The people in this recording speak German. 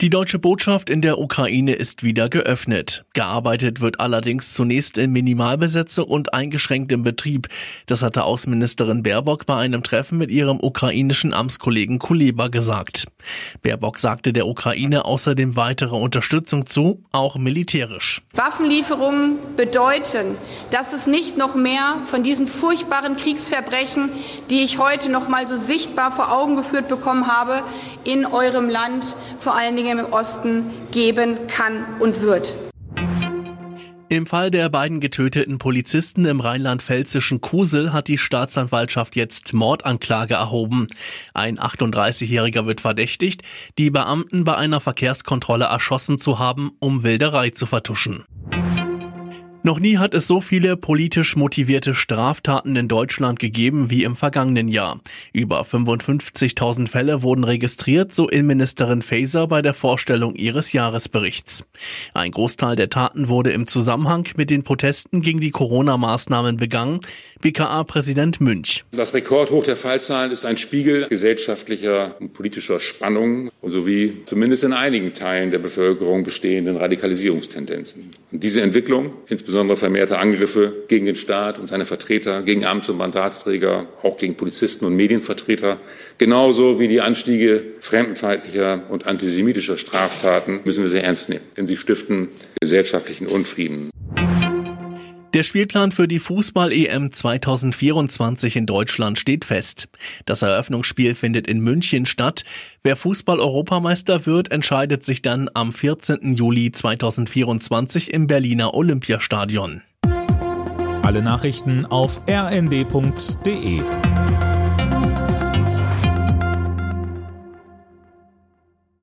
Die deutsche Botschaft in der Ukraine ist wieder geöffnet. Gearbeitet wird allerdings zunächst in Minimalbesetzung und eingeschränktem Betrieb. Das hatte Außenministerin Baerbock bei einem Treffen mit ihrem ukrainischen Amtskollegen Kuleba gesagt. Baerbock sagte der Ukraine außerdem weitere Unterstützung zu, auch militärisch. Waffenlieferungen bedeuten, dass es nicht noch mehr von diesen furchtbaren Kriegsverbrechen, die ich heute noch mal so sichtbar vor Augen geführt bekommen habe, in eurem Land, vor allen Dingen im Osten, geben kann und wird. Im Fall der beiden getöteten Polizisten im rheinland-pfälzischen Kusel hat die Staatsanwaltschaft jetzt Mordanklage erhoben. Ein 38-Jähriger wird verdächtigt, die Beamten bei einer Verkehrskontrolle erschossen zu haben, um Wilderei zu vertuschen. Noch nie hat es so viele politisch motivierte Straftaten in Deutschland gegeben wie im vergangenen Jahr. Über 55.000 Fälle wurden registriert, so Innenministerin Faeser bei der Vorstellung ihres Jahresberichts. Ein Großteil der Taten wurde im Zusammenhang mit den Protesten gegen die Corona-Maßnahmen begangen, BKA-Präsident Münch. Das Rekordhoch der Fallzahlen ist ein Spiegel gesellschaftlicher und politischer Spannungen sowie zumindest in einigen Teilen der Bevölkerung bestehenden Radikalisierungstendenzen. Und diese Entwicklung, insbesondere insbesondere vermehrte Angriffe gegen den Staat und seine Vertreter, gegen Amts- und Mandatsträger, auch gegen Polizisten und Medienvertreter, genauso wie die Anstiege fremdenfeindlicher und antisemitischer Straftaten müssen wir sehr ernst nehmen, denn sie stiften gesellschaftlichen Unfrieden. Der Spielplan für die Fußball-EM 2024 in Deutschland steht fest. Das Eröffnungsspiel findet in München statt. Wer Fußball-Europameister wird, entscheidet sich dann am 14. Juli 2024 im Berliner Olympiastadion. Alle Nachrichten auf rnd.de